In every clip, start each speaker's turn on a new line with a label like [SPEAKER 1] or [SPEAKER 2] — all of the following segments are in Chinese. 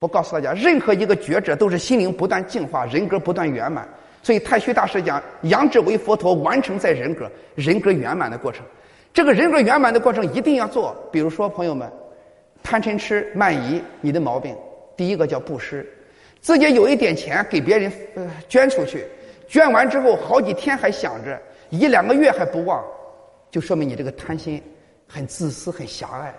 [SPEAKER 1] 我告诉大家，任何一个觉者都是心灵不断净化，人格不断圆满。所以太虚大师讲，养志为佛陀，完成在人格，人格圆满的过程。这个人格圆满的过程一定要做。比如说，朋友们，贪嗔痴慢疑，你的毛病，第一个叫布施，自己有一点钱给别人呃捐出去，捐完之后好几天还想着，一两个月还不忘，就说明你这个贪心很自私、很狭隘，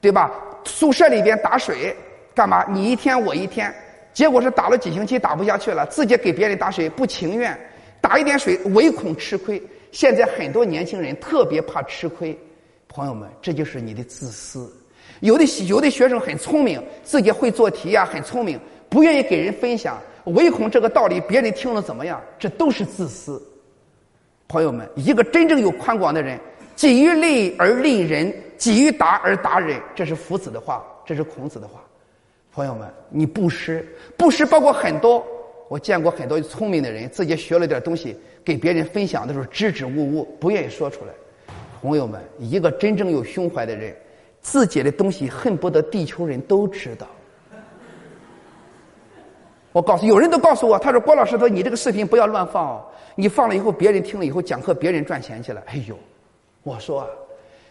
[SPEAKER 1] 对吧？宿舍里边打水干嘛？你一天我一天。结果是打了几星期打不下去了，自己给别人打水不情愿，打一点水唯恐吃亏。现在很多年轻人特别怕吃亏，朋友们，这就是你的自私。有的有的学生很聪明，自己会做题呀，很聪明，不愿意给人分享，唯恐这个道理别人听了怎么样，这都是自私。朋友们，一个真正有宽广的人，己欲利而利人，己欲达而达人，这是夫子的话，这是孔子的话。朋友们，你布施，布施包括很多。我见过很多聪明的人，自己学了点东西，给别人分享的时候支支吾吾，不愿意说出来。朋友们，一个真正有胸怀的人，自己的东西恨不得地球人都知道。我告诉，有人都告诉我，他说郭老师，说你这个视频不要乱放哦，你放了以后，别人听了以后讲课，别人赚钱去了。哎呦，我说啊。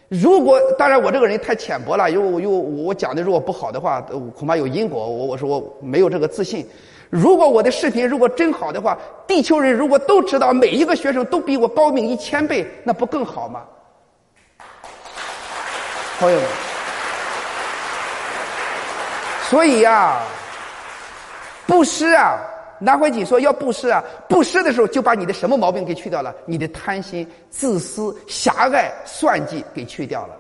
[SPEAKER 1] 如果当然我这个人太浅薄了，又又我讲的如果不好的话，恐怕有因果。我我说我没有这个自信。如果我的视频如果真好的话，地球人如果都知道每一个学生都比我高明一千倍，那不更好吗？朋友们，所以呀，布施啊。南怀瑾说要布施啊，布施的时候就把你的什么毛病给去掉了？你的贪心、自私、狭隘、算计给去掉了。